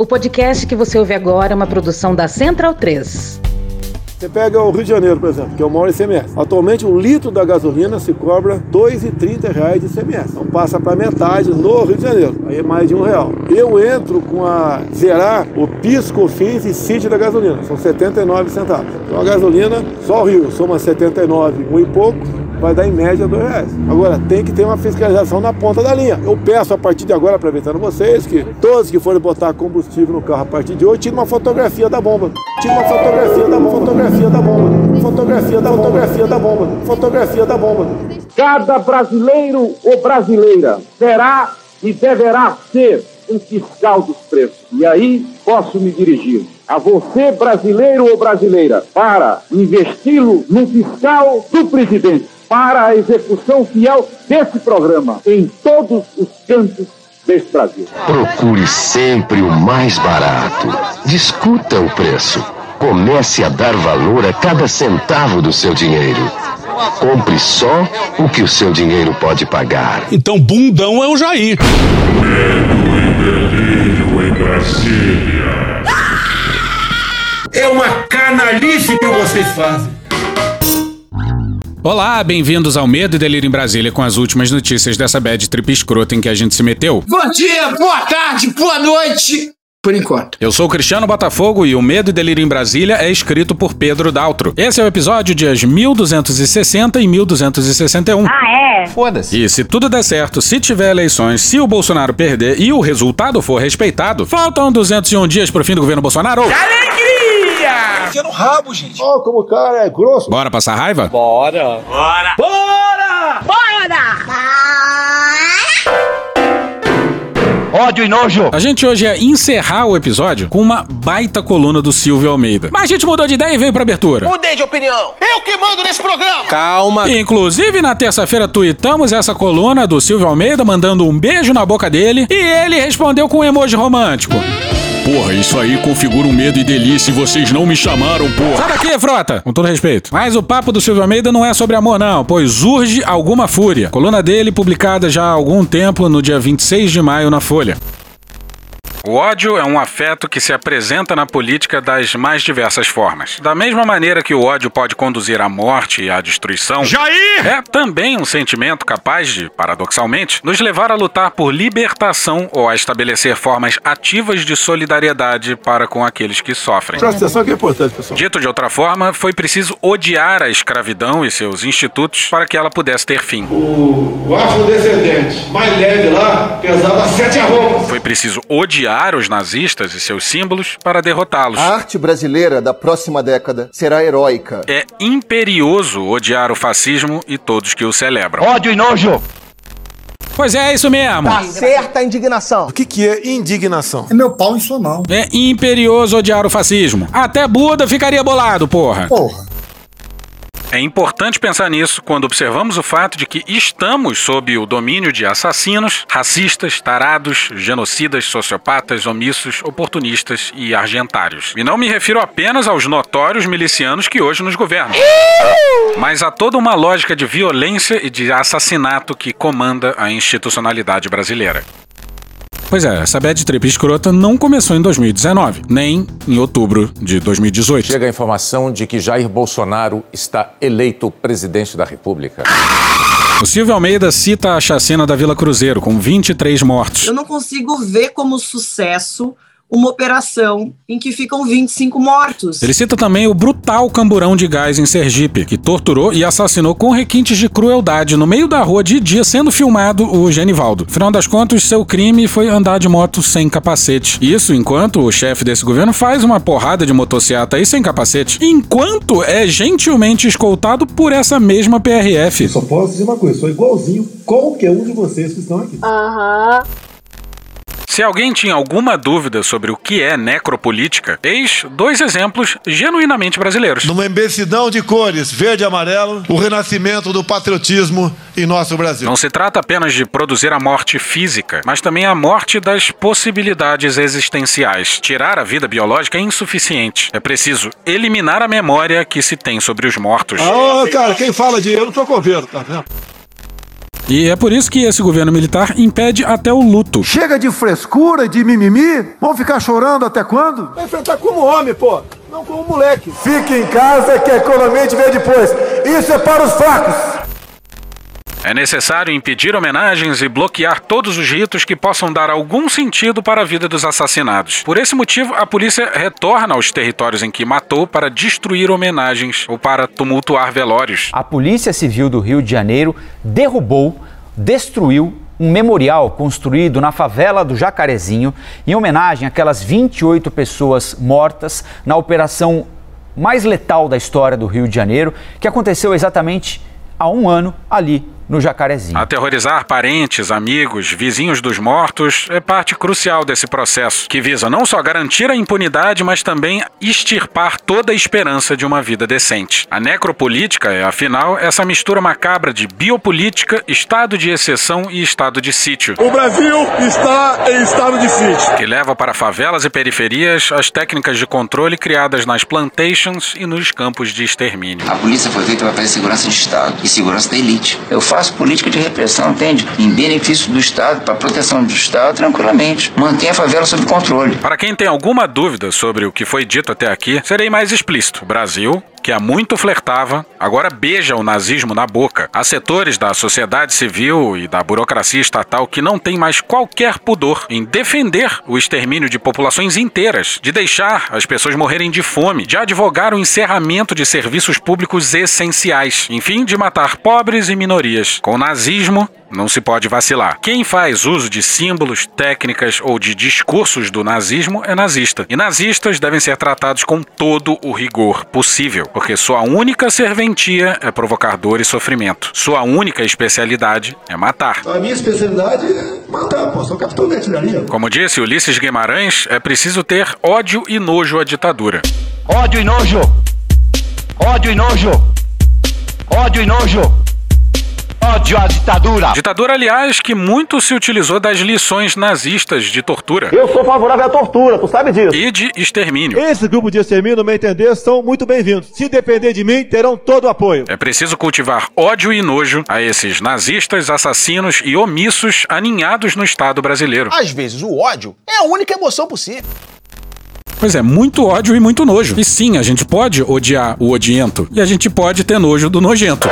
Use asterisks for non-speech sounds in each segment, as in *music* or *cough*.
O podcast que você ouve agora é uma produção da Central 3. Você pega o Rio de Janeiro, por exemplo, que é o maior ICMS. Atualmente, um litro da gasolina se cobra R$ 2,30 de ICMS. Então passa para metade no Rio de Janeiro. Aí é mais de um real. Eu entro com a zerar o PIS, COFINS e CIT da gasolina. São 79 centavos. Então a gasolina, só o Rio soma 79, um e pouco vai dar em média dois reais. Agora, tem que ter uma fiscalização na ponta da linha. Eu peço a partir de agora, aproveitando vocês, que todos que forem botar combustível no carro a partir de hoje, tirem uma fotografia da bomba. Tire uma fotografia da bomba. Fotografia da bomba. Fotografia da fotografia da bomba. Fotografia da bomba. Cada brasileiro ou brasileira será e deverá ser um fiscal dos preços. E aí posso me dirigir a você, brasileiro ou brasileira, para investi-lo no fiscal do presidente para a execução fiel desse programa em todos os cantos deste Brasil. Procure sempre o mais barato. Discuta o preço. Comece a dar valor a cada centavo do seu dinheiro. Compre só o que o seu dinheiro pode pagar. Então, bundão é o Jair. Medo e delírio em Brasília. É uma canalice que vocês fazem. Olá, bem-vindos ao Medo e Delírio em Brasília com as últimas notícias dessa bad trip escrota em que a gente se meteu. Bom dia, boa tarde, boa noite. Por enquanto. Eu sou o Cristiano Botafogo e o Medo e Delírio em Brasília é escrito por Pedro Daltro. Esse é o episódio dias 1260 e 1261. Ah, é? Foda-se. E se tudo der certo, se tiver eleições, se o Bolsonaro perder e o resultado for respeitado, faltam 201 dias pro fim do governo Bolsonaro. Alegria! Enfia no rabo, gente. Ó, como o cara é grosso. Bora passar raiva? Bora. Bora. Bora! Bora! Ódio e nojo. A gente hoje ia encerrar o episódio com uma baita coluna do Silvio Almeida. Mas a gente mudou de ideia e veio pra abertura. Mudei de opinião. Eu que mando nesse programa. Calma. Inclusive, na terça-feira, tuitamos essa coluna do Silvio Almeida, mandando um beijo na boca dele, e ele respondeu com um emoji romântico. Porra, isso aí configura um medo e delícia e vocês não me chamaram, porra. Sai daqui, frota! Com todo respeito. Mas o papo do Silvio Almeida não é sobre amor, não, pois urge alguma fúria. Coluna dele publicada já há algum tempo, no dia 26 de maio, na Folha. O ódio é um afeto que se apresenta na política das mais diversas formas. Da mesma maneira que o ódio pode conduzir à morte e à destruição, Jair! é também um sentimento capaz de, paradoxalmente, nos levar a lutar por libertação ou a estabelecer formas ativas de solidariedade para com aqueles que sofrem. Presta atenção que é importante, pessoal. Dito de outra forma, foi preciso odiar a escravidão e seus institutos para que ela pudesse ter fim. O, o afrodescendente mais leve lá pesava sete arrobas. Foi preciso odiar os nazistas e seus símbolos para derrotá-los. A arte brasileira da próxima década será heróica. É imperioso odiar o fascismo e todos que o celebram. Ódio e nojo. Pois é, é isso mesmo. Tá certa a indignação. O que, que é indignação? É meu pau em sua mão. É imperioso odiar o fascismo. Até Buda ficaria bolado, porra. Porra. É importante pensar nisso quando observamos o fato de que estamos sob o domínio de assassinos, racistas, tarados, genocidas, sociopatas, omissos, oportunistas e argentários. E não me refiro apenas aos notórios milicianos que hoje nos governam, mas a toda uma lógica de violência e de assassinato que comanda a institucionalidade brasileira. Pois é, essa bad trip escrota não começou em 2019, nem em outubro de 2018. Chega a informação de que Jair Bolsonaro está eleito presidente da República. O Silvio Almeida cita a chacina da Vila Cruzeiro, com 23 mortos. Eu não consigo ver como sucesso uma operação em que ficam 25 mortos. Ele cita também o brutal camburão de gás em Sergipe, que torturou e assassinou com requintes de crueldade no meio da rua de dia, sendo filmado o Genivaldo. Afinal das contas, seu crime foi andar de moto sem capacete. Isso enquanto o chefe desse governo faz uma porrada de motocicleta aí sem capacete, enquanto é gentilmente escoltado por essa mesma PRF. Só posso dizer uma coisa, sou igualzinho qualquer um de vocês que estão aqui. Aham. Se alguém tinha alguma dúvida sobre o que é necropolítica, eis dois exemplos genuinamente brasileiros. Numa imbecilhão de cores, verde e amarelo, o renascimento do patriotismo em nosso Brasil. Não se trata apenas de produzir a morte física, mas também a morte das possibilidades existenciais. Tirar a vida biológica é insuficiente. É preciso eliminar a memória que se tem sobre os mortos. Ah, cara, quem fala de eu não tô com vendo, tá vendo? E é por isso que esse governo militar impede até o luto. Chega de frescura e de mimimi. Vão ficar chorando até quando? Vai enfrentar como homem, pô. Não como moleque. Fique em casa que a economia te vê depois. Isso é para os fracos. É necessário impedir homenagens e bloquear todos os ritos que possam dar algum sentido para a vida dos assassinados. Por esse motivo, a polícia retorna aos territórios em que matou para destruir homenagens ou para tumultuar velórios. A Polícia Civil do Rio de Janeiro derrubou, destruiu um memorial construído na favela do Jacarezinho em homenagem àquelas 28 pessoas mortas na operação mais letal da história do Rio de Janeiro, que aconteceu exatamente há um ano ali no Jacarezinho. Aterrorizar parentes, amigos, vizinhos dos mortos é parte crucial desse processo, que visa não só garantir a impunidade, mas também extirpar toda a esperança de uma vida decente. A necropolítica é, afinal, essa mistura macabra de biopolítica, estado de exceção e estado de sítio. O Brasil está em estado de sítio. Que leva para favelas e periferias as técnicas de controle criadas nas plantations e nos campos de extermínio. A polícia foi feita para fazer segurança de Estado e segurança da elite. Eu faço faço política de repressão, entende? Em benefício do Estado, para proteção do Estado, tranquilamente. Mantenha a favela sob controle. Para quem tem alguma dúvida sobre o que foi dito até aqui, serei mais explícito. Brasil que há muito flertava, agora beija o nazismo na boca. Há setores da sociedade civil e da burocracia estatal que não têm mais qualquer pudor em defender o extermínio de populações inteiras, de deixar as pessoas morrerem de fome, de advogar o encerramento de serviços públicos essenciais, enfim, de matar pobres e minorias. Com o nazismo, não se pode vacilar. Quem faz uso de símbolos, técnicas ou de discursos do nazismo é nazista. E nazistas devem ser tratados com todo o rigor possível, porque sua única serventia é provocar dor e sofrimento. Sua única especialidade é matar. A minha especialidade é matar, pô. Sou capitão de artilharia. Como disse Ulisses Guimarães, é preciso ter ódio e nojo à ditadura. Ódio e nojo! Ódio e nojo! Ódio e nojo! Ódio à ditadura. Ditadura, aliás, que muito se utilizou das lições nazistas de tortura. Eu sou favorável à tortura, tu sabe disso. E de extermínio. Esse grupo de extermínio, no meu entender, são muito bem-vindos. Se depender de mim, terão todo o apoio. É preciso cultivar ódio e nojo a esses nazistas, assassinos e omissos aninhados no Estado brasileiro. Às vezes o ódio é a única emoção possível. Pois é, muito ódio e muito nojo. E sim, a gente pode odiar o odiento. E a gente pode ter nojo do nojento.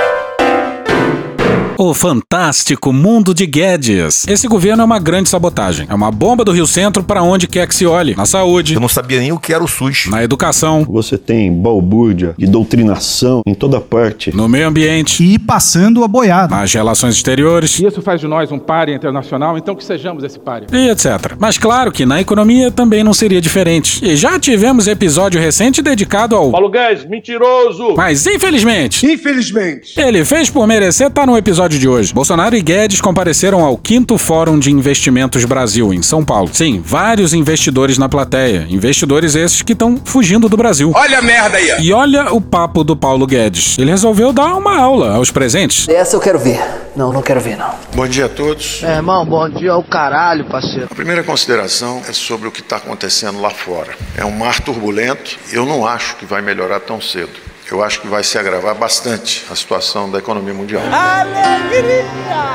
O fantástico mundo de Guedes. Esse governo é uma grande sabotagem. É uma bomba do Rio Centro para onde quer que se olhe. Na saúde. Eu não sabia nem o que era o SUS. Na educação. Você tem balbúrdia e doutrinação em toda parte. No meio ambiente. E passando a boiada. Nas relações exteriores. Isso faz de nós um páreo internacional, então que sejamos esse páreo. E etc. Mas claro que na economia também não seria diferente. E já tivemos episódio recente dedicado ao. Paulo Guedes, mentiroso! Mas infelizmente. Infelizmente. Ele fez por merecer estar tá no episódio episódio de hoje. Bolsonaro e Guedes compareceram ao quinto Fórum de Investimentos Brasil, em São Paulo. Sim, vários investidores na plateia. Investidores esses que estão fugindo do Brasil. Olha a merda aí! E olha o papo do Paulo Guedes. Ele resolveu dar uma aula aos presentes. Essa eu quero ver. Não, não quero ver, não. Bom dia a todos. É, irmão, bom dia ao caralho, parceiro. A primeira consideração é sobre o que está acontecendo lá fora. É um mar turbulento. Eu não acho que vai melhorar tão cedo eu acho que vai se agravar bastante a situação da economia mundial. Alegria!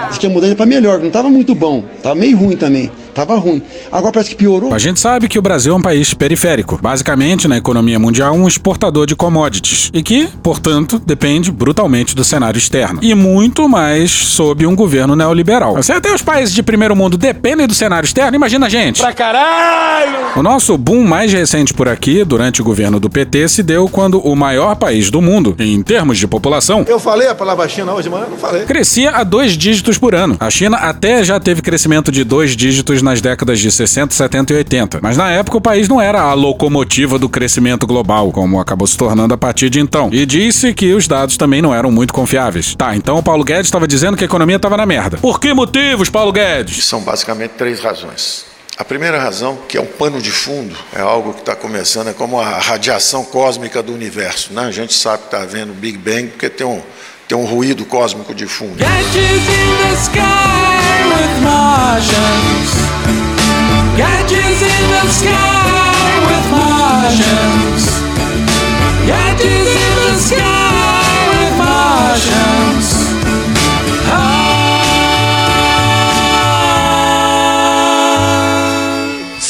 Acho que a mudança para melhor, não estava muito bom, estava meio ruim também. Tava ruim. Agora parece que piorou. A gente sabe que o Brasil é um país periférico, basicamente na economia mundial um exportador de commodities e que, portanto, depende brutalmente do cenário externo e muito mais sob um governo neoliberal. Se até os países de primeiro mundo dependem do cenário externo, imagina a gente. Pra caralho! O nosso boom mais recente por aqui, durante o governo do PT, se deu quando o maior país do mundo, em termos de população, eu falei a palavra China hoje, mas eu não falei. Crescia a dois dígitos por ano. A China até já teve crescimento de dois dígitos nas décadas de 60, 70 e 80. Mas na época o país não era a locomotiva do crescimento global, como acabou se tornando a partir de então. E disse que os dados também não eram muito confiáveis. Tá, então o Paulo Guedes estava dizendo que a economia estava na merda. Por que motivos, Paulo Guedes? São basicamente três razões. A primeira razão, que é um pano de fundo, é algo que está começando, é como a radiação cósmica do universo. Né? A gente sabe que está havendo Big Bang porque tem um, tem um ruído cósmico de fundo. Gadgets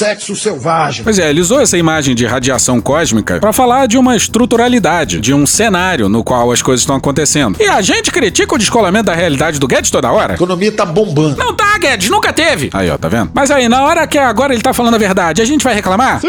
sexo selvagem. Pois é, ele usou essa imagem de radiação cósmica para falar de uma estruturalidade, de um cenário no qual as coisas estão acontecendo. E a gente critica o descolamento da realidade do Guedes toda hora. A economia tá bombando. Não tá, Guedes, nunca teve. Aí, ó, tá vendo? Mas aí, na hora que agora ele tá falando a verdade, a gente vai reclamar? Sim!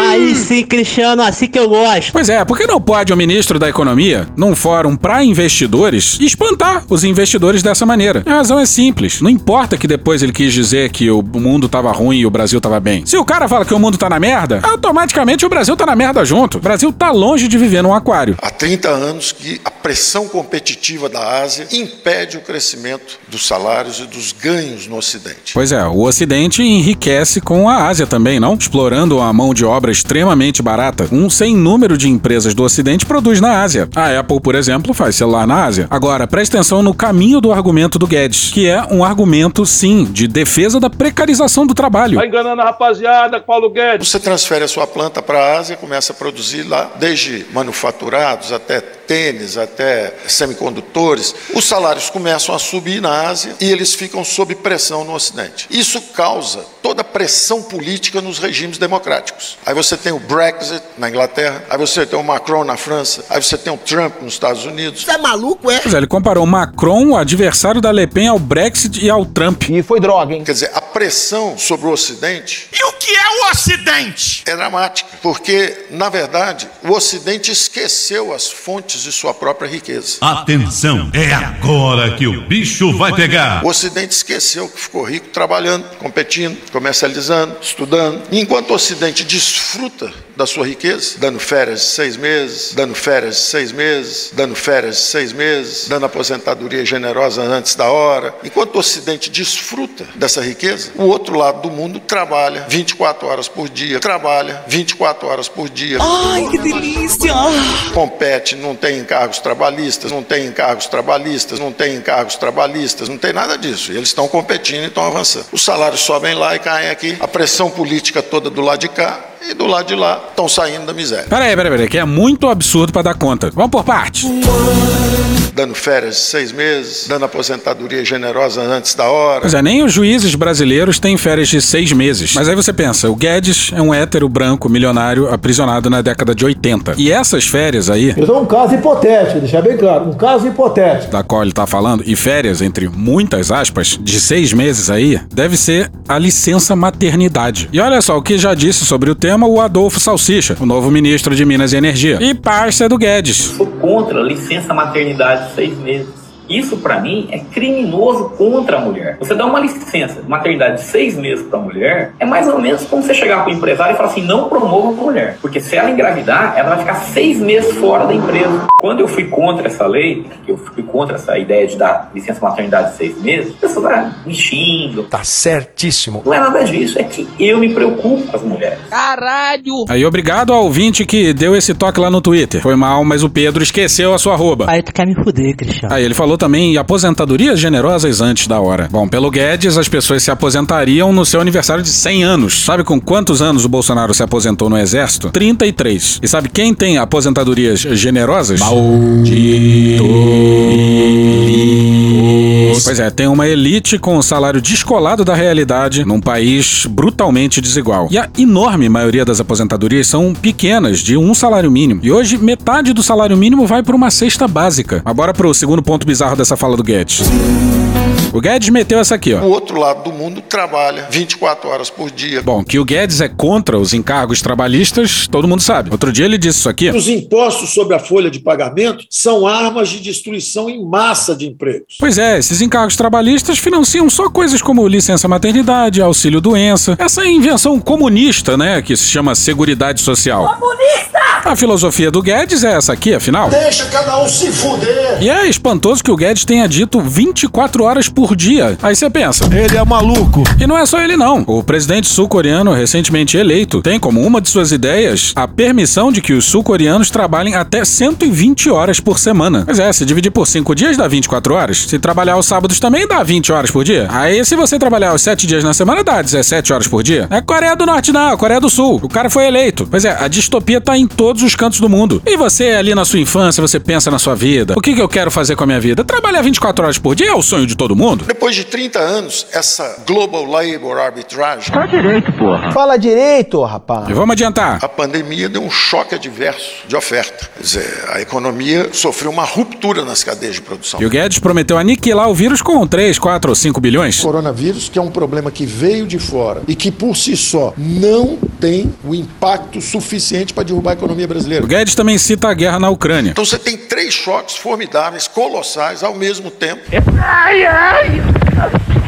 Aí sim, Cristiano, assim que eu gosto. Pois é, por que não pode o ministro da Economia, num fórum para investidores, espantar os investidores dessa maneira? A razão é simples. Não importa que depois ele quis dizer que o mundo tava ruim e o Brasil tava bem. Se o cara fala que o mundo tá na merda, automaticamente o Brasil tá na merda junto. O Brasil tá longe de viver num aquário. Há 30 anos que a pressão competitiva da Ásia impede o crescimento dos salários e dos ganhos no Ocidente. Pois é, o Ocidente enriquece com a Ásia também, não? Explorando a mão de obra extremamente barata. Um sem número de empresas do Ocidente produz na Ásia. A Apple, por exemplo, faz celular na Ásia. Agora, preste atenção no caminho do argumento do Guedes, que é um argumento, sim, de defesa da precarização do trabalho. Tá enganando a rapaziada, Paulo Guedes. Você transfere a sua planta para a Ásia, começa a produzir lá, desde manufaturados até tênis, até semicondutores. Os salários começam a subir na Ásia e eles ficam sob pressão no Ocidente. Isso causa toda a pressão política nos regimes democráticos. Aí você tem o Brexit na Inglaterra, aí você tem o Macron na França, aí você tem o Trump nos Estados Unidos. Você é maluco, é? Pois é, ele comparou Macron, o adversário da Le Pen, ao Brexit e ao Trump. E foi droga, hein? Quer dizer, a pressão sobre o Ocidente E o que é o Ocidente? é dramática, porque, na verdade, o Ocidente esqueceu as fontes de sua própria riqueza. Atenção, é agora que o bicho vai pegar. O Ocidente esqueceu que ficou rico trabalhando, competindo, comercializando, estudando. E enquanto o Ocidente desfruta da sua riqueza, dando férias de seis meses, dando férias de seis meses, dando férias de seis meses, dando aposentadoria generosa antes da hora. Enquanto o Ocidente desfruta dessa riqueza, o outro lado do mundo trabalha 24 horas por dia, trabalha 24 horas por dia. Ai, que delícia! Compete, não tem encargos trabalhistas, não tem encargos trabalhistas, não tem encargos trabalhistas, não tem nada disso. E eles estão competindo e estão avançando. Os salários sobem lá e caem aqui, a pressão política toda do lado de cá e do lado de lá estão saindo da miséria. Peraí, peraí, peraí, que é muito absurdo pra dar conta. Vamos por partes. Dando férias de seis meses, dando aposentadoria generosa antes da hora. Pois é, nem os juízes brasileiros têm férias de seis meses. Mas aí você pensa, o Guedes é um hétero branco milionário aprisionado na década de 80. E essas férias aí, Eu dou um caso hipotético, deixar bem claro, um caso hipotético. da qual ele tá falando, e férias, entre muitas aspas, de seis meses aí, deve ser a licença maternidade. E olha só o que já disse sobre o tema o Adolfo Salsicha, o novo ministro de Minas e Energia. E parça do Guedes. sou contra a licença maternidade de seis meses. Isso, pra mim, é criminoso contra a mulher. Você dá uma licença de maternidade de seis meses pra mulher, é mais ou menos como você chegar pro empresário e falar assim: não promova a mulher. Porque se ela engravidar, ela vai ficar seis meses fora da empresa. Quando eu fui contra essa lei, que eu fui contra essa ideia de dar licença maternidade de seis meses, as pessoas ah, me xingam. Tá certíssimo. Não é nada disso, é que eu me preocupo com as mulheres. Caralho! Aí, obrigado ao ouvinte que deu esse toque lá no Twitter. Foi mal, mas o Pedro esqueceu a sua arroba. Aí tu quer me fuder, Cristiano. Aí ele falou também em aposentadorias generosas antes da hora. Bom, pelo Guedes, as pessoas se aposentariam no seu aniversário de 100 anos. Sabe com quantos anos o Bolsonaro se aposentou no exército? 33. E sabe quem tem aposentadorias generosas? Malditos. Pois é, tem uma elite com um salário descolado da realidade num país brutalmente desigual. E a enorme maioria das aposentadorias são pequenas, de um salário mínimo. E hoje, metade do salário mínimo vai para uma cesta básica. Mas bora pro segundo ponto bizarro dessa fala do Guedes. O Guedes meteu essa aqui, ó. O outro lado do mundo trabalha 24 horas por dia. Bom, que o Guedes é contra os encargos trabalhistas, todo mundo sabe. Outro dia ele disse isso aqui. Os impostos sobre a folha de pagamento são armas de destruição em massa de empregos. Pois é, esses encargos trabalhistas financiam só coisas como licença maternidade, auxílio doença, essa invenção comunista, né, que se chama Seguridade Social. Comunista! A filosofia do Guedes é essa aqui, afinal. Deixa cada um se fuder. E é espantoso que o Guedes tenha dito 24 horas por dia. Aí você pensa. Ele é maluco. E não é só ele, não. O presidente sul-coreano, recentemente eleito, tem como uma de suas ideias a permissão de que os sul-coreanos trabalhem até 120 horas por semana. Pois é, se dividir por 5 dias dá 24 horas. Se trabalhar os sábados também dá 20 horas por dia. Aí, se você trabalhar os 7 dias na semana, dá 17 horas por dia. É Coreia do Norte, não, é Coreia do Sul. O cara foi eleito. Pois é, a distopia tá em todos os cantos do mundo. E você, ali na sua infância, você pensa na sua vida: o que, que eu quero fazer com a minha vida? Trabalhar 24 horas por dia é o sonho de todo mundo. Mundo. Depois de 30 anos, essa Global Labor Arbitrage. Fala direito, porra. Fala direito, rapaz. E vamos adiantar. A pandemia deu um choque adverso de oferta. Quer dizer, a economia sofreu uma ruptura nas cadeias de produção. E o Guedes prometeu aniquilar o vírus com 3, 4 ou 5 bilhões. Coronavírus, que é um problema que veio de fora e que por si só não tem o impacto suficiente para derrubar a economia brasileira. O Guedes também cita a guerra na Ucrânia. Então você tem três choques formidáveis, colossais, ao mesmo tempo. Ai, ai.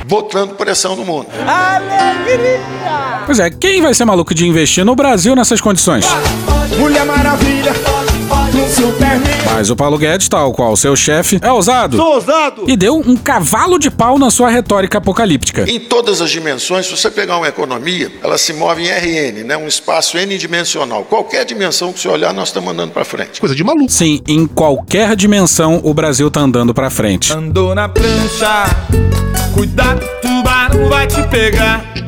Botando pressão no mundo. Alegria! Pois é, quem vai ser maluco de investir no Brasil nessas condições? Mulher Maravilha. Mas o Paulo Guedes, tal qual seu chefe, é ousado. Sou ousado. E deu um cavalo de pau na sua retórica apocalíptica. Em todas as dimensões, se você pegar uma economia, ela se move em RN, né? um espaço n-dimensional. Qualquer dimensão que você olhar, nós estamos andando para frente. Coisa de maluco. Sim, em qualquer dimensão, o Brasil tá andando pra frente. Andou na prancha, cuidado, tubarão vai te pegar.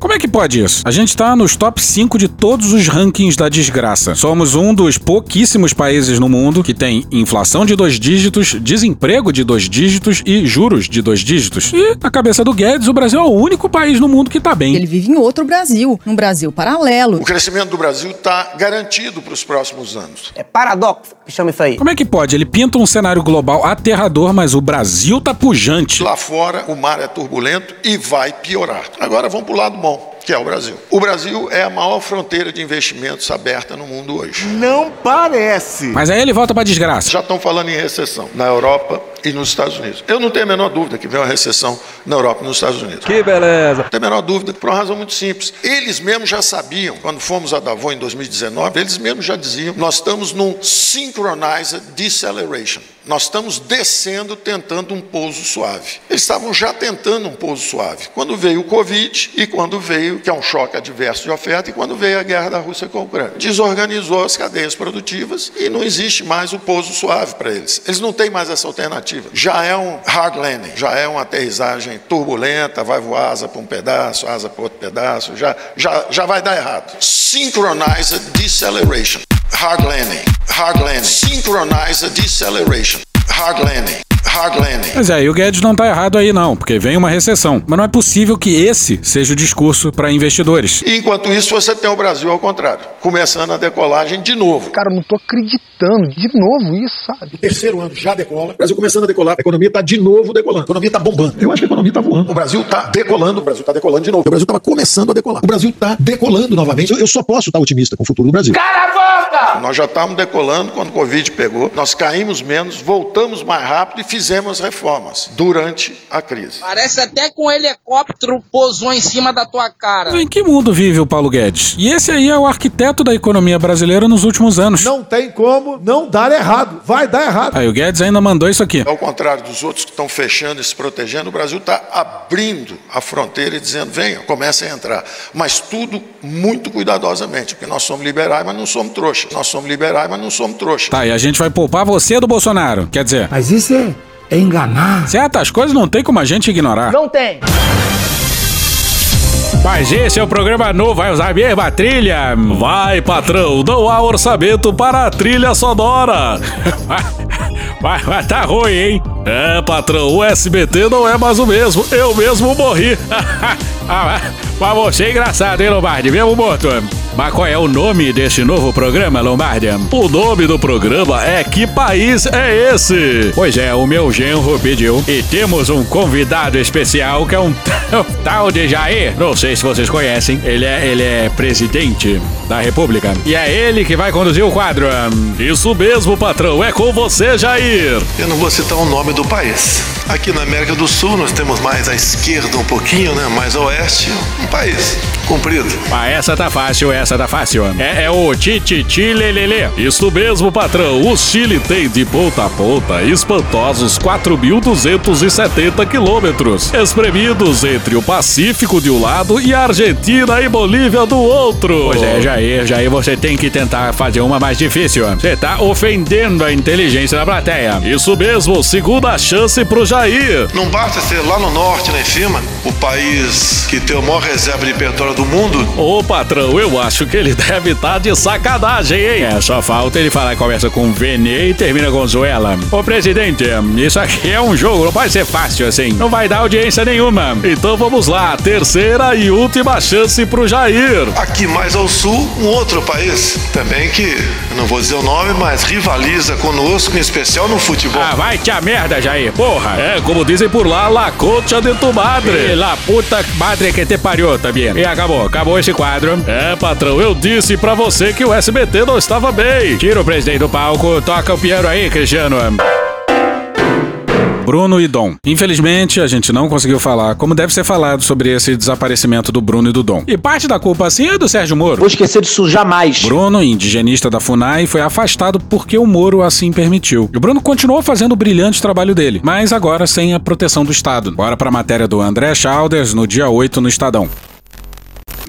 Como é que pode isso? A gente tá nos top 5 de todos os rankings da desgraça. Somos um dos pouquíssimos países no mundo que tem inflação de dois dígitos, desemprego de dois dígitos e juros de dois dígitos. E, na cabeça do Guedes, o Brasil é o único país no mundo que tá bem. Ele vive em outro Brasil, num Brasil paralelo. O crescimento do Brasil está garantido para os próximos anos. É paradoxo que chama isso aí. Como é que pode? Ele pinta um cenário global aterrador, mas o Brasil tá pujante. Lá fora, o mar é turbulento e vai piorar. Agora vamos para o lado bom, que é o Brasil. O Brasil é a maior fronteira de investimentos aberta no mundo hoje. Não parece. Mas aí ele volta pra desgraça. Já estão falando em recessão na Europa e nos Estados Unidos. Eu não tenho a menor dúvida que vem uma recessão na Europa e nos Estados Unidos. Que beleza. Não tenho a menor dúvida, por uma razão muito simples. Eles mesmos já sabiam, quando fomos a Davos em 2019, eles mesmos já diziam: nós estamos num synchronized deceleration. Nós estamos descendo, tentando um pouso suave. Eles estavam já tentando um pouso suave. Quando veio o Covid e quando veio, que é um choque adverso de oferta, e quando veio a guerra da Rússia com a Ucrânia. Desorganizou as cadeias produtivas e não existe mais o pouso suave para eles. Eles não têm mais essa alternativa. Já é um hard landing, já é uma aterrissagem turbulenta, vai voar asa para um pedaço, asa para outro pedaço, já, já, já vai dar errado. Synchronized deceleration. Hard landing, hard landing. Synchronized deceleration. Hard landing. Hard landing. Mas é, e o Guedes não tá errado aí não, porque vem uma recessão. Mas não é possível que esse seja o discurso para investidores. E enquanto isso, você tem o Brasil ao contrário, começando a decolagem de novo. Cara, eu não tô acreditando. De novo isso, sabe? O terceiro ano já decola. O Brasil começando a decolar. A economia tá de novo decolando. A economia tá bombando. Eu acho que a economia tá voando. O Brasil tá decolando. O Brasil tá decolando de novo. O Brasil tava começando a decolar. O Brasil tá decolando novamente. Eu, eu só posso estar otimista com o futuro do Brasil. Cala a boca! Nós já estávamos decolando quando o Covid pegou, nós caímos menos, voltamos mais rápido e fizemos reformas durante a crise. Parece até que um helicóptero pousou em cima da tua cara. Em que mundo vive o Paulo Guedes? E esse aí é o arquiteto da economia brasileira nos últimos anos. Não tem como não dar errado. Vai dar errado. Aí o Guedes ainda mandou isso aqui. Ao contrário dos outros que estão fechando e se protegendo, o Brasil está abrindo a fronteira e dizendo: venham, comecem a entrar. Mas tudo muito cuidadosamente, porque nós somos liberais, mas não somos trouxas. Nós somos liberais, mas não somos trouxas. Tá, e a gente vai poupar você do Bolsonaro. Quer dizer, Mas isso é, é enganar. certas coisas não tem como a gente ignorar. Não tem. Mas esse é o programa novo, vai usar a mesma trilha. Vai, patrão, não há orçamento para a trilha sonora. *laughs* Mas, mas tá ruim, hein? É, patrão, o SBT não é mais o mesmo. Eu mesmo morri. *laughs* Ah, mas- você é engraçado, hein, Lombardi? Mesmo morto. Mas qual é o nome desse novo programa, Lombardi? O nome do programa é Que País é Esse? Pois é, o meu genro pediu. E temos um convidado especial que é um *laughs* tal de Jair. Não sei se vocês conhecem. Ele é, ele é presidente da República. E é ele que vai conduzir o quadro. Isso mesmo, patrão. É com você, Jair. Eu não vou citar o nome do país. Aqui na América do Sul nós temos mais à esquerda um pouquinho, né? Mais a oeste, um país comprido. Ah, essa tá fácil, essa tá fácil. É, é o Tititi Lelele. Isso mesmo, patrão. O Chile tem de ponta a ponta espantosos 4.270 quilômetros, espremidos entre o Pacífico de um lado e a Argentina e Bolívia do outro. Pois é, Jair, Jair, você tem que tentar fazer uma mais difícil. Você tá ofendendo a inteligência da plateia. Isso mesmo, segunda chance pro Jair. Não basta ser lá no norte, lá em cima, o país que tem a maior reserva de petróleo do mundo? Ô patrão, eu acho que ele *laughs* deve estar tá de sacanagem, hein? É, só falta ele falar que conversa com Vene e termina com Zuela. Ô presidente, isso aqui é um jogo, não pode ser fácil assim. Não vai dar audiência nenhuma. Então vamos lá, terceira e última chance pro Jair. Aqui mais ao sul, um outro país, também que, não vou dizer o nome, mas rivaliza conosco, em especial no futebol. Ah, vai te a merda, Jair, porra. É, como dizem por lá, la concha de tu madre. E la puta madre que te pariu, também. E acabou, acabou esse quadro. É, patrão, eu disse pra você que o SBT não estava bem. Tira o presidente do palco, toca o piano aí, Cristiano. Bruno e Dom. Infelizmente, a gente não conseguiu falar como deve ser falado sobre esse desaparecimento do Bruno e do Dom. E parte da culpa, assim, é do Sérgio Moro. Vou esquecer disso jamais. Bruno, indigenista da FUNAI, foi afastado porque o Moro assim permitiu. E o Bruno continuou fazendo o brilhante trabalho dele, mas agora sem a proteção do Estado. Bora pra matéria do André Chalders no dia 8 no Estadão.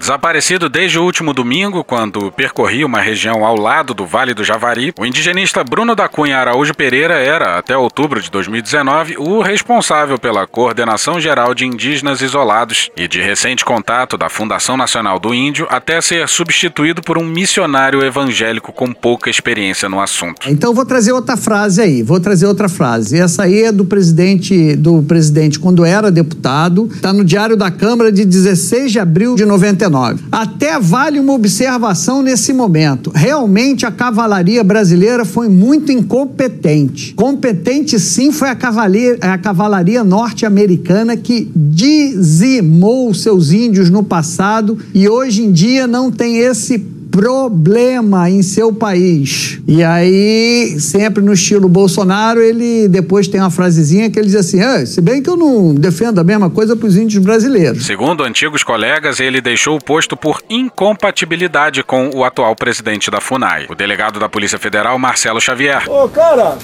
Desaparecido desde o último domingo, quando percorria uma região ao lado do Vale do Javari, o indigenista Bruno da Cunha Araújo Pereira era, até outubro de 2019, o responsável pela coordenação geral de indígenas isolados e de recente contato da Fundação Nacional do Índio, até ser substituído por um missionário evangélico com pouca experiência no assunto. Então vou trazer outra frase aí, vou trazer outra frase. Essa aí é do presidente, do presidente quando era deputado, está no Diário da Câmara de 16 de abril de 99. Até vale uma observação nesse momento. Realmente a cavalaria brasileira foi muito incompetente. Competente sim foi a cavalaria, a cavalaria norte-americana que dizimou seus índios no passado e hoje em dia não tem esse problema em seu país. E aí, sempre no estilo Bolsonaro, ele depois tem uma frasezinha que ele diz assim: ah, se bem que eu não defendo a mesma coisa para os índios brasileiros. Segundo antigos colegas, ele deixou o posto por incompatibilidade com o atual presidente da FUNAI, o delegado da Polícia Federal, Marcelo Xavier. Ô, cara!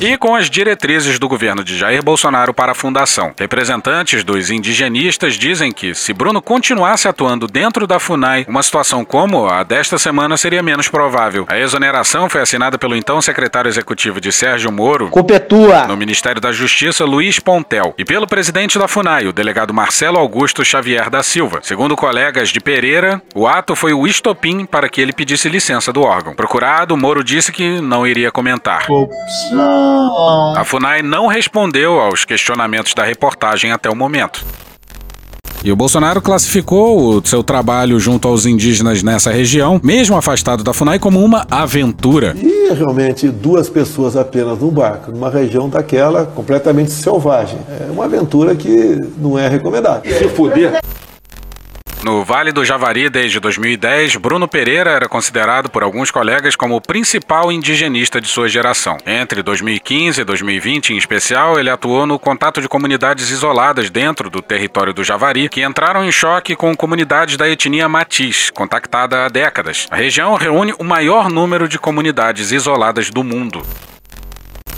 E com as diretrizes do governo de Jair Bolsonaro para a fundação. Representantes dos indigenistas dizem que, se Bruno continuasse atuando dentro da FUNAI, uma situação como a desta semana seria menos provável. A exoneração foi assinada pelo então secretário executivo de Sérgio Moro, Copetua. no Ministério da Justiça, Luiz Pontel, e pelo presidente da FUNAI, o delegado Marcelo Augusto Xavier da Silva. Segundo colegas de Pereira, o ato foi o estopim para que ele pedisse licença do órgão. Procurado, Moro disse que não iria comentar. A FUNAI não respondeu aos questionamentos da reportagem até o momento. E o Bolsonaro classificou o seu trabalho junto aos indígenas nessa região, mesmo afastado da FUNAI, como uma aventura. E realmente duas pessoas apenas num barco, numa região daquela completamente selvagem. É uma aventura que não é recomendada. Se fuder. No Vale do Javari, desde 2010, Bruno Pereira era considerado por alguns colegas como o principal indigenista de sua geração. Entre 2015 e 2020, em especial, ele atuou no contato de comunidades isoladas dentro do território do Javari, que entraram em choque com comunidades da etnia Matiz, contactada há décadas. A região reúne o maior número de comunidades isoladas do mundo.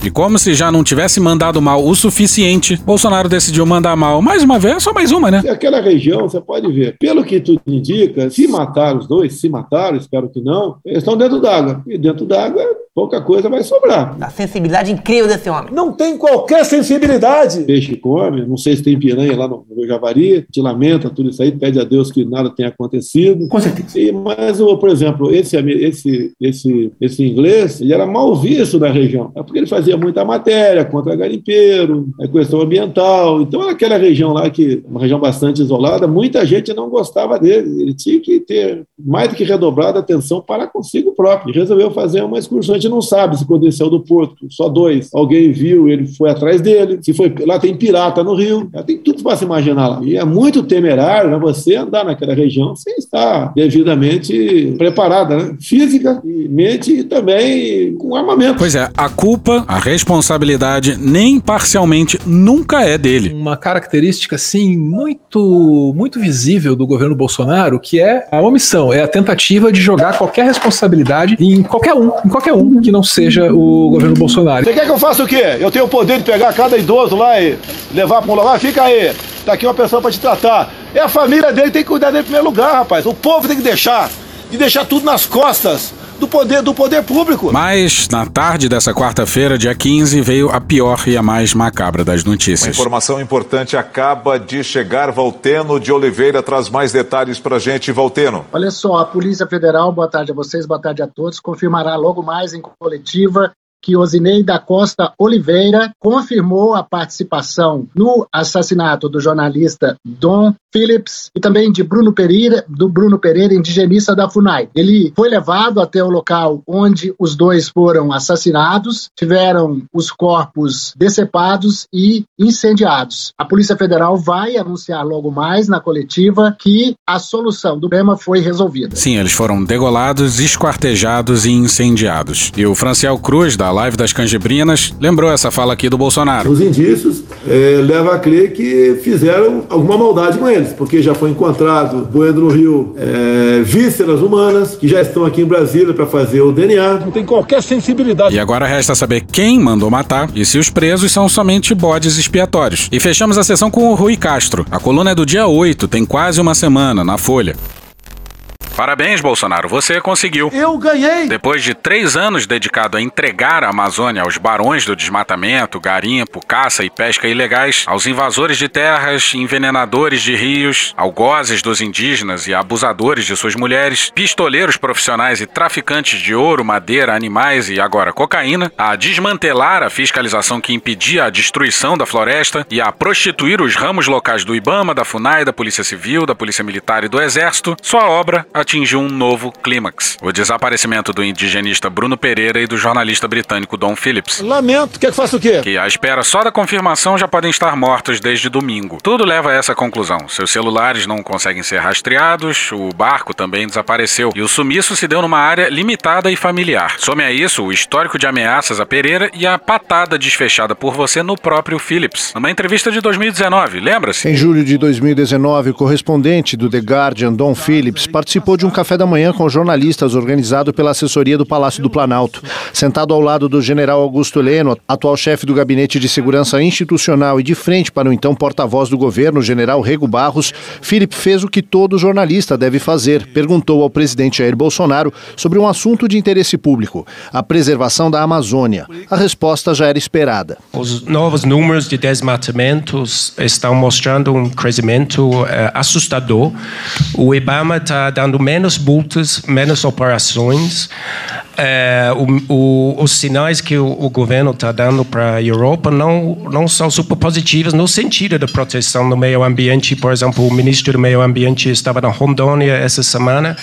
E como se já não tivesse mandado mal o suficiente, Bolsonaro decidiu mandar mal mais uma vez, só mais uma, né? E aquela região, você pode ver, pelo que tudo indica, se mataram os dois, se mataram, espero que não, eles estão dentro d'água. E dentro d'água, pouca coisa vai sobrar. A sensibilidade incrível desse homem. Não tem qualquer sensibilidade. Peixe come, não sei se tem piranha lá no, no Javari, te lamenta tudo isso aí, pede a Deus que nada tenha acontecido. Com certeza. E, mas, por exemplo, esse, esse, esse, esse inglês, ele era mal visto na região. É porque ele fazia muita matéria contra garimpeiro, é questão ambiental. Então, aquela região lá, que uma região bastante isolada, muita gente não gostava dele. Ele tinha que ter mais do que redobrado atenção para consigo próprio. Ele resolveu fazer uma excursão. Gente não sabe se quando desceu do porto, só dois, alguém viu, ele foi atrás dele. Se foi lá tem pirata no rio, tem tudo para se imaginar lá. E é muito temerário né, você andar naquela região sem estar devidamente preparada, né? física e mente e também com armamento. Pois é, a culpa, a responsabilidade, nem parcialmente, nunca é dele. Uma característica, assim, muito, muito visível do governo Bolsonaro, que é a omissão, é a tentativa de jogar qualquer responsabilidade em qualquer um, em qualquer um que não seja o governo Bolsonaro. Você quer que eu faça o quê? Eu tenho o poder de pegar cada idoso lá e levar para um lugar? Fica aí, tá aqui uma pessoa para te tratar. É a família dele, tem que cuidar dele em primeiro lugar, rapaz. O povo tem que deixar, e deixar tudo nas costas do poder, do poder público. Mas, na tarde dessa quarta-feira, dia 15, veio a pior e a mais macabra das Uma notícias. informação importante acaba de chegar. Valteno de Oliveira traz mais detalhes pra gente. Valteno. Olha só, a Polícia Federal, boa tarde a vocês, boa tarde a todos, confirmará logo mais em coletiva que Osinei da Costa Oliveira confirmou a participação no assassinato do jornalista Dom Phillips e também de Bruno Pereira, do Bruno Pereira, indigenista da FUNAI. Ele foi levado até o local onde os dois foram assassinados, tiveram os corpos decepados e incendiados. A Polícia Federal vai anunciar logo mais na coletiva que a solução do problema foi resolvida. Sim, eles foram degolados, esquartejados e incendiados. E o Franciel Cruz, da Live das Canjibrinas, lembrou essa fala aqui do Bolsonaro. Os indícios eh, levam a crer que fizeram alguma maldade com eles, porque já foi encontrado, boendo no rio, eh, vísceras humanas, que já estão aqui em Brasília para fazer o DNA. Não tem qualquer sensibilidade. E agora resta saber quem mandou matar e se os presos são somente bodes expiatórios. E fechamos a sessão com o Rui Castro. A coluna é do dia 8, tem quase uma semana, na Folha. Parabéns, Bolsonaro, você conseguiu. Eu ganhei! Depois de três anos dedicado a entregar a Amazônia aos barões do desmatamento, garimpo, caça e pesca ilegais, aos invasores de terras, envenenadores de rios, algozes dos indígenas e abusadores de suas mulheres, pistoleiros profissionais e traficantes de ouro, madeira, animais e agora cocaína, a desmantelar a fiscalização que impedia a destruição da floresta e a prostituir os ramos locais do IBAMA, da FUNAI, da Polícia Civil, da Polícia Militar e do Exército, sua obra atingiu um novo clímax: o desaparecimento do indigenista Bruno Pereira e do jornalista britânico Don Phillips. Lamento, quer que faça o quê? Que à espera só da confirmação já podem estar mortos desde domingo. Tudo leva a essa conclusão. Seus celulares não conseguem ser rastreados, o barco também desapareceu e o sumiço se deu numa área limitada e familiar. Some a isso o histórico de ameaças a Pereira e a patada desfechada por você no próprio Phillips, numa entrevista de 2019, lembra-se? Em julho de 2019, o correspondente do The Guardian, Don Phillips, participou de um café da manhã com jornalistas organizado pela assessoria do Palácio do Planalto. Sentado ao lado do general Augusto Heleno, atual chefe do Gabinete de Segurança Institucional e de frente para o então porta-voz do governo, general Rego Barros, Philip fez o que todo jornalista deve fazer. Perguntou ao presidente Jair Bolsonaro sobre um assunto de interesse público, a preservação da Amazônia. A resposta já era esperada. Os novos números de desmatamentos estão mostrando um crescimento eh, assustador. O IBAMA está dando menos multas, menos operações. Eh, o- o- os sinais que o, o governo está dando para a Europa não, não são super positivos no sentido da proteção do meio ambiente. Por exemplo, o ministro do Meio Ambiente estava na Rondônia essa semana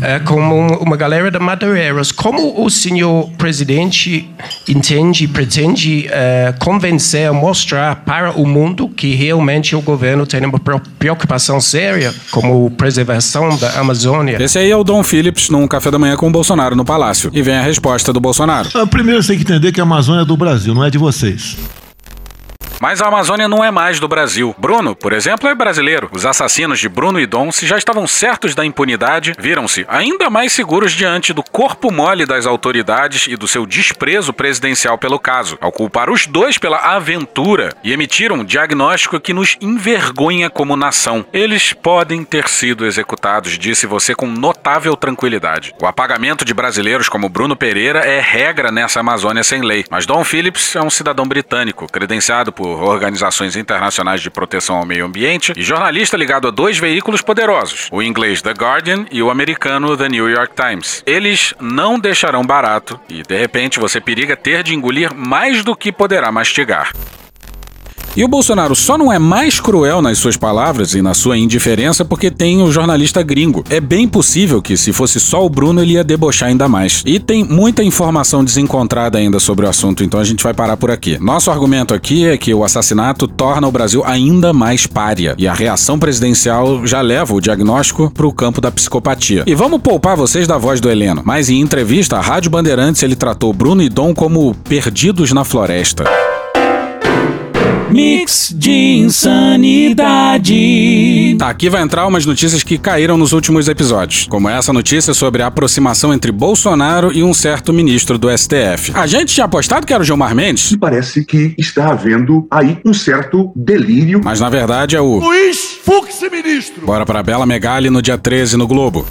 eh, com um- uma galera de madeireiros. Como o senhor presidente entende, pretende eh, convencer, mostrar para o mundo que realmente o governo tem uma preocupação séria como preservação da Amazônia? Esse aí é o Don Phillips num café da manhã com o Bolsonaro no Palácio. E vem a resposta do Bolsonaro. Ah, Primeiro você tem que entender que a Amazônia é do Brasil, não é de vocês. Mas a Amazônia não é mais do Brasil. Bruno, por exemplo, é brasileiro. Os assassinos de Bruno e Dom, se já estavam certos da impunidade, viram-se ainda mais seguros diante do corpo mole das autoridades e do seu desprezo presidencial pelo caso, ao culpar os dois pela aventura e emitiram um diagnóstico que nos envergonha como nação. Eles podem ter sido executados, disse você com notável tranquilidade. O apagamento de brasileiros como Bruno Pereira é regra nessa Amazônia sem lei, mas Don Phillips é um cidadão britânico, credenciado por organizações internacionais de proteção ao meio ambiente e jornalista ligado a dois veículos poderosos, o inglês The Guardian e o americano The New York Times. Eles não deixarão barato e, de repente, você periga ter de engolir mais do que poderá mastigar. E o Bolsonaro só não é mais cruel nas suas palavras e na sua indiferença porque tem o jornalista gringo. É bem possível que, se fosse só o Bruno, ele ia debochar ainda mais. E tem muita informação desencontrada ainda sobre o assunto, então a gente vai parar por aqui. Nosso argumento aqui é que o assassinato torna o Brasil ainda mais pária e a reação presidencial já leva o diagnóstico para o campo da psicopatia. E vamos poupar vocês da voz do Heleno, mas em entrevista à Rádio Bandeirantes ele tratou Bruno e Dom como perdidos na floresta. Mix de insanidade. Aqui vai entrar umas notícias que caíram nos últimos episódios, como essa notícia sobre a aproximação entre Bolsonaro e um certo ministro do STF. A gente tinha apostado que era o Gilmar Mendes. Parece que está havendo aí um certo delírio. Mas na verdade é o Luiz Fux, ministro. Bora pra Bela Megali no dia 13 no Globo.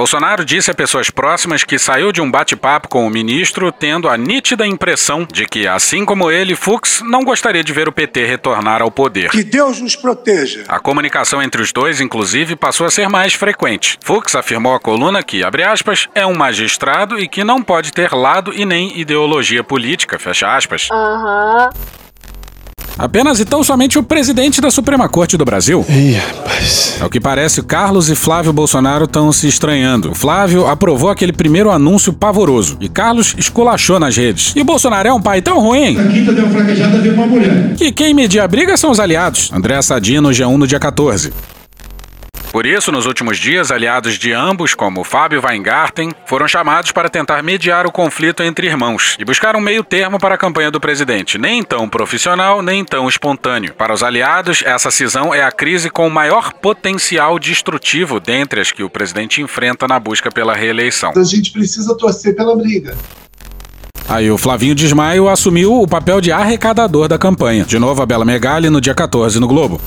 Bolsonaro disse a pessoas próximas que saiu de um bate-papo com o ministro tendo a nítida impressão de que, assim como ele, Fux não gostaria de ver o PT retornar ao poder. Que Deus nos proteja. A comunicação entre os dois, inclusive, passou a ser mais frequente. Fux afirmou à coluna que, abre aspas, é um magistrado e que não pode ter lado e nem ideologia política, fecha aspas. Aham. Apenas e tão somente o presidente da Suprema Corte do Brasil. Ih, rapaz. É o que parece, Carlos e Flávio Bolsonaro estão se estranhando. O Flávio aprovou aquele primeiro anúncio pavoroso e Carlos esculachou nas redes. E o Bolsonaro é um pai tão ruim A quinta deu uma fraquejada, veio uma mulher. que quem media a briga são os aliados. André Sadino, G1 no dia 14. Por isso, nos últimos dias, aliados de ambos, como Fábio Weingarten, foram chamados para tentar mediar o conflito entre irmãos e buscar um meio termo para a campanha do presidente, nem tão profissional, nem tão espontâneo. Para os aliados, essa cisão é a crise com o maior potencial destrutivo dentre as que o presidente enfrenta na busca pela reeleição. A gente precisa torcer pela briga. Aí o Flavinho Desmaio assumiu o papel de arrecadador da campanha. De novo a Bela Megali no dia 14 no Globo.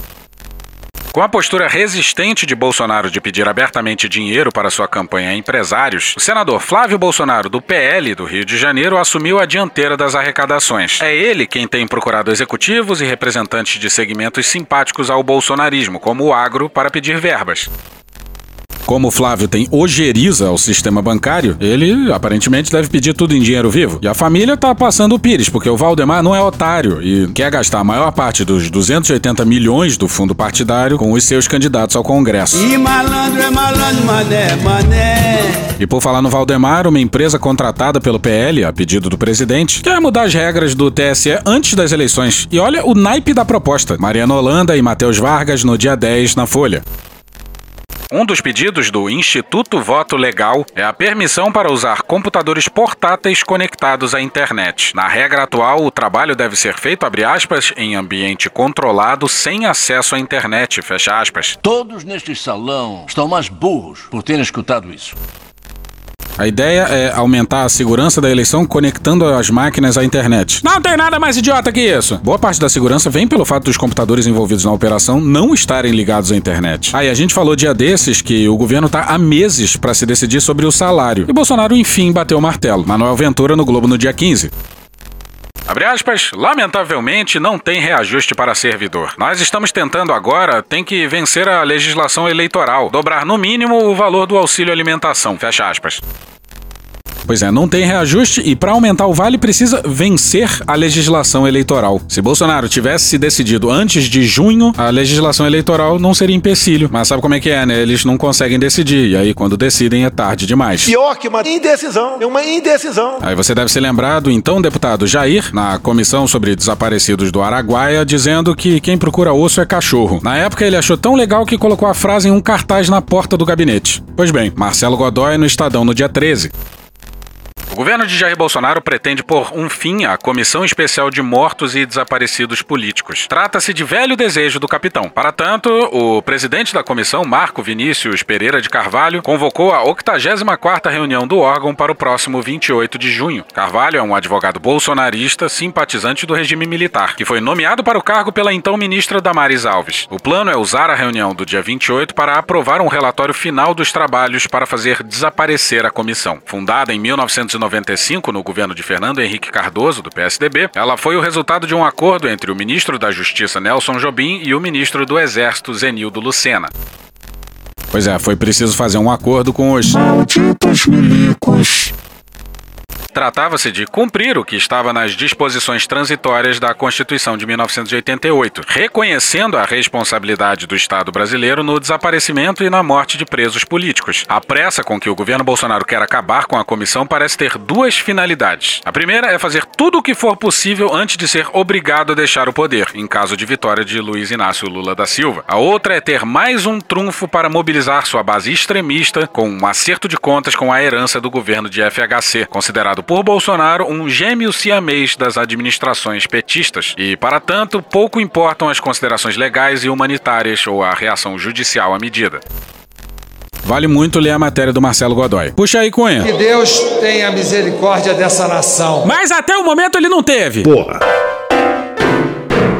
Com a postura resistente de Bolsonaro de pedir abertamente dinheiro para sua campanha a empresários, o senador Flávio Bolsonaro, do PL do Rio de Janeiro, assumiu a dianteira das arrecadações. É ele quem tem procurado executivos e representantes de segmentos simpáticos ao bolsonarismo, como o agro, para pedir verbas. Como o Flávio tem ojeriza ao sistema bancário, ele aparentemente deve pedir tudo em dinheiro vivo. E a família tá passando o pires, porque o Valdemar não é otário e quer gastar a maior parte dos 280 milhões do fundo partidário com os seus candidatos ao Congresso. E malandro é malandro, mané, mané. E por falar no Valdemar, uma empresa contratada pelo PL, a pedido do presidente, quer mudar as regras do TSE antes das eleições. E olha o naipe da proposta. Mariana Holanda e Matheus Vargas no dia 10 na Folha. Um dos pedidos do Instituto Voto Legal é a permissão para usar computadores portáteis conectados à internet. Na regra atual, o trabalho deve ser feito, aspas, em ambiente controlado, sem acesso à internet. Todos neste salão estão mais burros por terem escutado isso. A ideia é aumentar a segurança da eleição conectando as máquinas à internet. Não tem nada mais idiota que isso. Boa parte da segurança vem pelo fato dos computadores envolvidos na operação não estarem ligados à internet. Aí a gente falou dia desses que o governo tá há meses para se decidir sobre o salário. E Bolsonaro enfim bateu o martelo. Manuel Ventura no Globo no dia 15. Abre aspas, lamentavelmente não tem reajuste para servidor. Nós estamos tentando agora, tem que vencer a legislação eleitoral, dobrar no mínimo o valor do auxílio alimentação, fecha aspas. Pois é, não tem reajuste e para aumentar o vale precisa vencer a legislação eleitoral. Se Bolsonaro tivesse se decidido antes de junho, a legislação eleitoral não seria empecilho. Mas sabe como é que é, né? Eles não conseguem decidir e aí quando decidem é tarde demais. Pior que uma indecisão. É uma indecisão. Aí você deve se lembrar do então deputado Jair, na comissão sobre desaparecidos do Araguaia, dizendo que quem procura osso é cachorro. Na época ele achou tão legal que colocou a frase em um cartaz na porta do gabinete. Pois bem, Marcelo Godoy no Estadão no dia 13. O governo de Jair Bolsonaro pretende pôr um fim à Comissão Especial de Mortos e Desaparecidos Políticos. Trata-se de velho desejo do capitão. Para tanto, o presidente da comissão, Marco Vinícius Pereira de Carvalho, convocou a 84ª reunião do órgão para o próximo 28 de junho. Carvalho é um advogado bolsonarista simpatizante do regime militar, que foi nomeado para o cargo pela então ministra Damares Alves. O plano é usar a reunião do dia 28 para aprovar um relatório final dos trabalhos para fazer desaparecer a comissão. Fundada em 1995 no governo de Fernando Henrique Cardoso, do PSDB, ela foi o resultado de um acordo entre o ministro da Justiça Nelson Jobim e o ministro do Exército Zenildo Lucena. Pois é, foi preciso fazer um acordo com os malditos milicos. Tratava-se de cumprir o que estava nas disposições transitórias da Constituição de 1988, reconhecendo a responsabilidade do Estado brasileiro no desaparecimento e na morte de presos políticos. A pressa com que o governo Bolsonaro quer acabar com a comissão parece ter duas finalidades. A primeira é fazer tudo o que for possível antes de ser obrigado a deixar o poder, em caso de vitória de Luiz Inácio Lula da Silva. A outra é ter mais um trunfo para mobilizar sua base extremista com um acerto de contas com a herança do governo de FHC, considerado por Bolsonaro um gêmeo siamês das administrações petistas. E, para tanto, pouco importam as considerações legais e humanitárias ou a reação judicial à medida. Vale muito ler a matéria do Marcelo Godoy. Puxa aí, Cunha. Que Deus tenha misericórdia dessa nação. Mas até o momento ele não teve. Porra.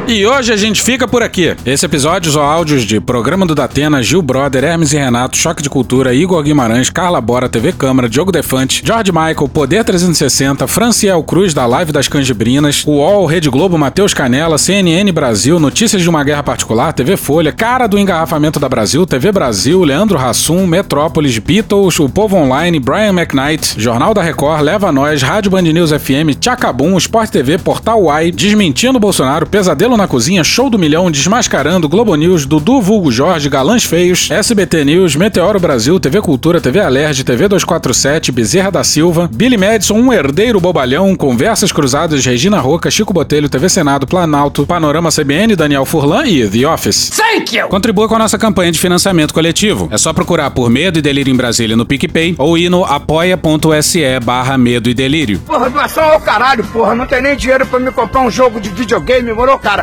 E hoje a gente fica por aqui. Esse episódio usou áudios de Programa do Datena, Gil Brother, Hermes e Renato, Choque de Cultura, Igor Guimarães, Carla Bora, TV Câmara, Diogo Defante, George Michael, Poder 360, Franciel Cruz da Live das Canjibrinas, UOL, Rede Globo, Matheus Canela, CNN Brasil, Notícias de uma Guerra Particular, TV Folha, Cara do Engarrafamento da Brasil, TV Brasil, Leandro Hassum, Metrópolis, Beatles, O Povo Online, Brian McKnight, Jornal da Record, Leva Nós, Rádio Band News FM, Tchacabum, Sport TV, Portal Uai, Desmentindo Bolsonaro, Pesadelo na Cozinha, Show do Milhão, Desmascarando, Globo News, Dudu Vulgo Jorge, Galãs Feios, SBT News, Meteoro Brasil, TV Cultura, TV Alerj, TV 247, Bezerra da Silva, Billy Madison, Um Herdeiro Bobalhão, Conversas Cruzadas, Regina Roca, Chico Botelho, TV Senado, Planalto, Panorama CBN, Daniel Furlan e The Office. Thank you! Contribua com a nossa campanha de financiamento coletivo. É só procurar por Medo e Delírio em Brasília no PicPay ou ir no apoia.se barra Medo e Delírio. Porra, doação ao caralho, porra. Não tem nem dinheiro pra me comprar um jogo de videogame, morou, cara?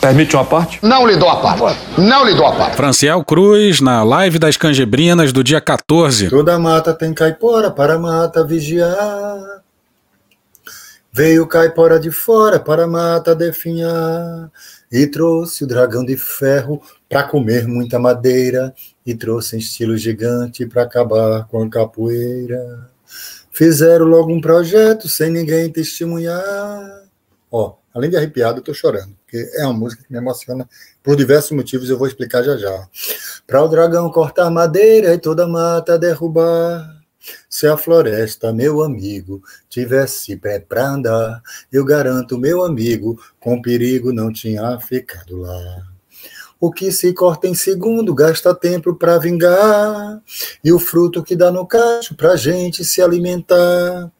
Permite uma parte? Não lhe dou a parte. Não lhe dou a parte. Franciel Cruz, na live das Canjibrinas do dia 14. Toda mata tem caipora para a mata vigiar. Veio caipora de fora para a mata definhar. E trouxe o dragão de ferro para comer muita madeira. E trouxe em estilo gigante para acabar com a capoeira. Fizeram logo um projeto sem ninguém testemunhar. Ó, além de arrepiado, eu tô chorando, porque é uma música que me emociona por diversos motivos, eu vou explicar já já. Para o dragão cortar madeira e toda mata derrubar. Se a floresta, meu amigo, tivesse pé pra andar, eu garanto, meu amigo, com perigo não tinha ficado lá. O que se corta em segundo gasta tempo para vingar, e o fruto que dá no cacho pra gente se alimentar.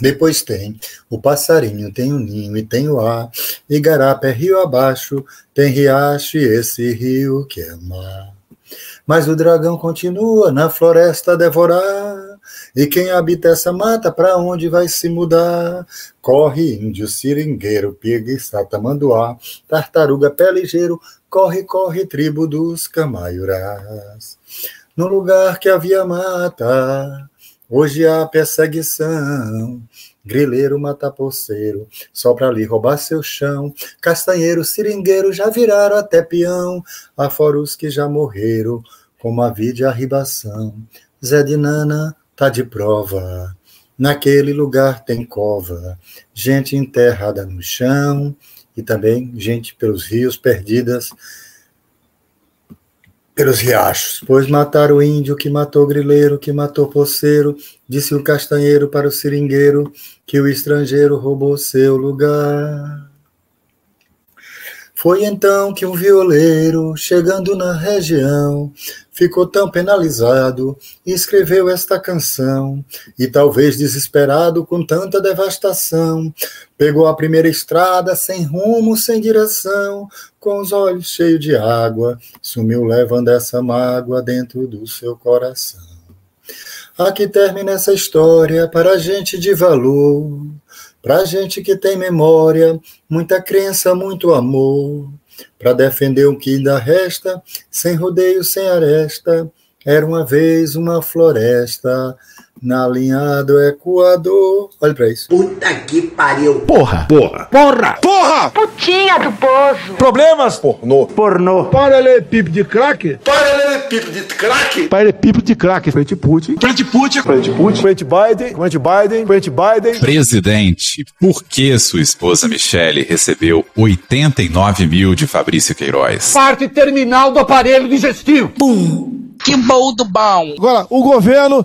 Depois tem o passarinho, tem o ninho e tem o ar. Igarapé rio abaixo, tem riacho e esse rio que é mar. Mas o dragão continua na floresta a devorar. E quem habita essa mata, para onde vai se mudar? Corre índio, seringueiro, piga tamanduá, tartaruga, pé ligeiro, corre, corre, tribo dos camaiurás. No lugar que havia mata, Hoje há perseguição, grileiro matapoceiro, só para lhe roubar seu chão. Castanheiro, seringueiro já viraram até peão, afora os que já morreram, como a vida arribação. Zé de Nana tá de prova, naquele lugar tem cova, gente enterrada no chão e também gente pelos rios perdidas pelos riachos, pois mataram o índio que matou o grileiro, que matou o poceiro, disse o castanheiro para o seringueiro, que o estrangeiro roubou seu lugar. Foi então que um violeiro, chegando na região, ficou tão penalizado escreveu esta canção. E talvez desesperado com tanta devastação, pegou a primeira estrada sem rumo, sem direção, com os olhos cheios de água, sumiu levando essa mágoa dentro do seu coração. Aqui termina essa história para gente de valor. Pra gente que tem memória, muita crença, muito amor, para defender o que ainda resta, sem rodeio, sem aresta, era uma vez uma floresta, na linha do Equador. Olha pra isso. Puta que pariu. Porra. Porra. Porra. Porra. Putinha do poço. Problemas. Pornô. Pornô. Paralelepípedo de crack. Paralelepípedo de crack. Paralelepípedo de crack. Frente Putin. Frente Putin. Frente Putin. Frente Biden. Frente Biden. Frente Biden. Presidente, por que sua esposa Michele recebeu 89 mil de Fabrício Queiroz? Parte terminal do aparelho digestivo. Pum. Que bom do bom. Agora, o governo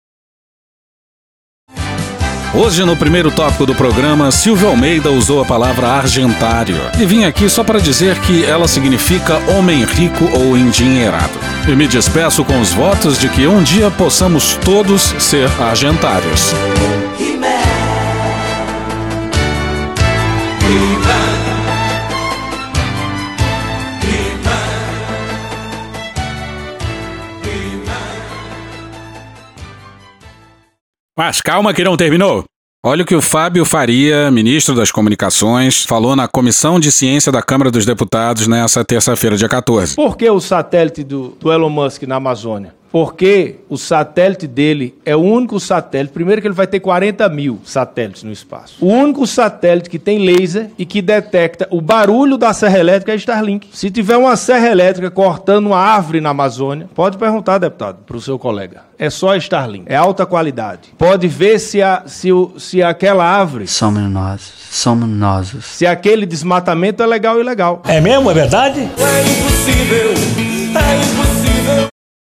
Hoje, no primeiro tópico do programa, Silvio Almeida usou a palavra argentário. E vim aqui só para dizer que ela significa homem rico ou endinheirado. E me despeço com os votos de que um dia possamos todos ser argentários. Mas calma que não terminou. Olha o que o Fábio Faria, ministro das Comunicações, falou na Comissão de Ciência da Câmara dos Deputados nessa terça-feira, dia 14. Por que o satélite do, do Elon Musk na Amazônia? Porque o satélite dele é o único satélite. Primeiro, que ele vai ter 40 mil satélites no espaço. O único satélite que tem laser e que detecta o barulho da serra elétrica é Starlink. Se tiver uma serra elétrica cortando uma árvore na Amazônia, pode perguntar, deputado, para o seu colega. É só Starlink. É alta qualidade. Pode ver se, a, se, o, se aquela árvore. Somos nós. Somos nós. Se aquele desmatamento é legal ou ilegal. É mesmo? É verdade? É impossível. É impossível.